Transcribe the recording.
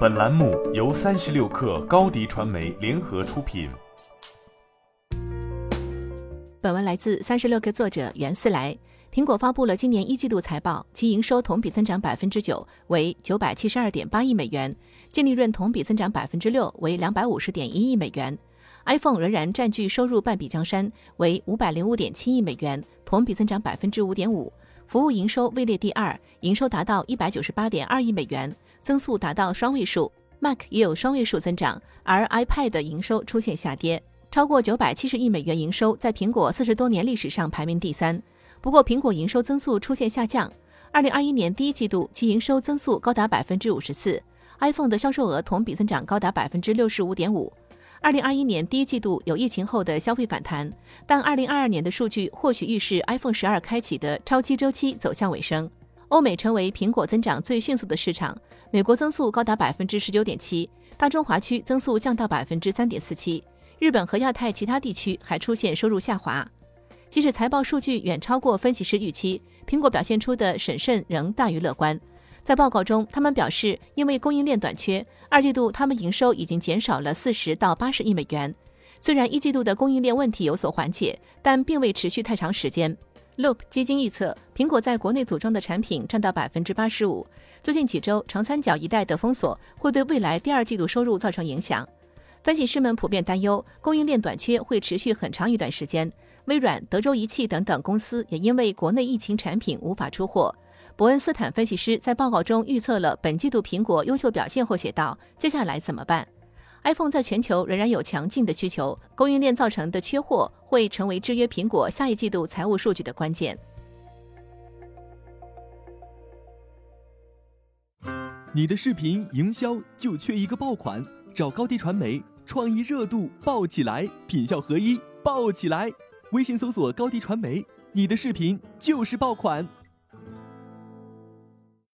本栏目由三十六氪高低传媒联合出品。本文来自三十六氪作者袁思来。苹果发布了今年一季度财报，其营收同比增长百分之九，为九百七十二点八亿美元；净利润同比增长百分之六，为两百五十点一亿美元。iPhone 仍然占据收入半壁江山，为五百零五点七亿美元，同比增长百分之五点五。服务营收位列第二，营收达到一百九十八点二亿美元，增速达到双位数。Mac 也有双位数增长，而 iPad 的营收出现下跌，超过九百七十亿美元营收，在苹果四十多年历史上排名第三。不过，苹果营收增速出现下降。二零二一年第一季度，其营收增速高达百分之五十四，iPhone 的销售额同比增长高达百分之六十五点五。二零二一年第一季度有疫情后的消费反弹，但二零二二年的数据或许预示 iPhone 十二开启的超期周期走向尾声。欧美成为苹果增长最迅速的市场，美国增速高达百分之十九点七，大中华区增速降到百分之三点四七，日本和亚太其他地区还出现收入下滑。即使财报数据远超过分析师预期，苹果表现出的审慎仍大于乐观。在报告中，他们表示，因为供应链短缺，二季度他们营收已经减少了四十到八十亿美元。虽然一季度的供应链问题有所缓解，但并未持续太长时间。Loop 基金预测，苹果在国内组装的产品占到百分之八十五。最近几周，长三角一带的封锁会对未来第二季度收入造成影响。分析师们普遍担忧，供应链短缺会持续很长一段时间。微软、德州仪器等等公司也因为国内疫情产品无法出货。伯恩斯坦分析师在报告中预测了本季度苹果优秀表现后写道：“接下来怎么办？iPhone 在全球仍然有强劲的需求，供应链造成的缺货会成为制约苹果下一季度财务数据的关键。”你的视频营销就缺一个爆款，找高低传媒，创意热度爆起来，品效合一爆起来。微信搜索高低传媒，你的视频就是爆款。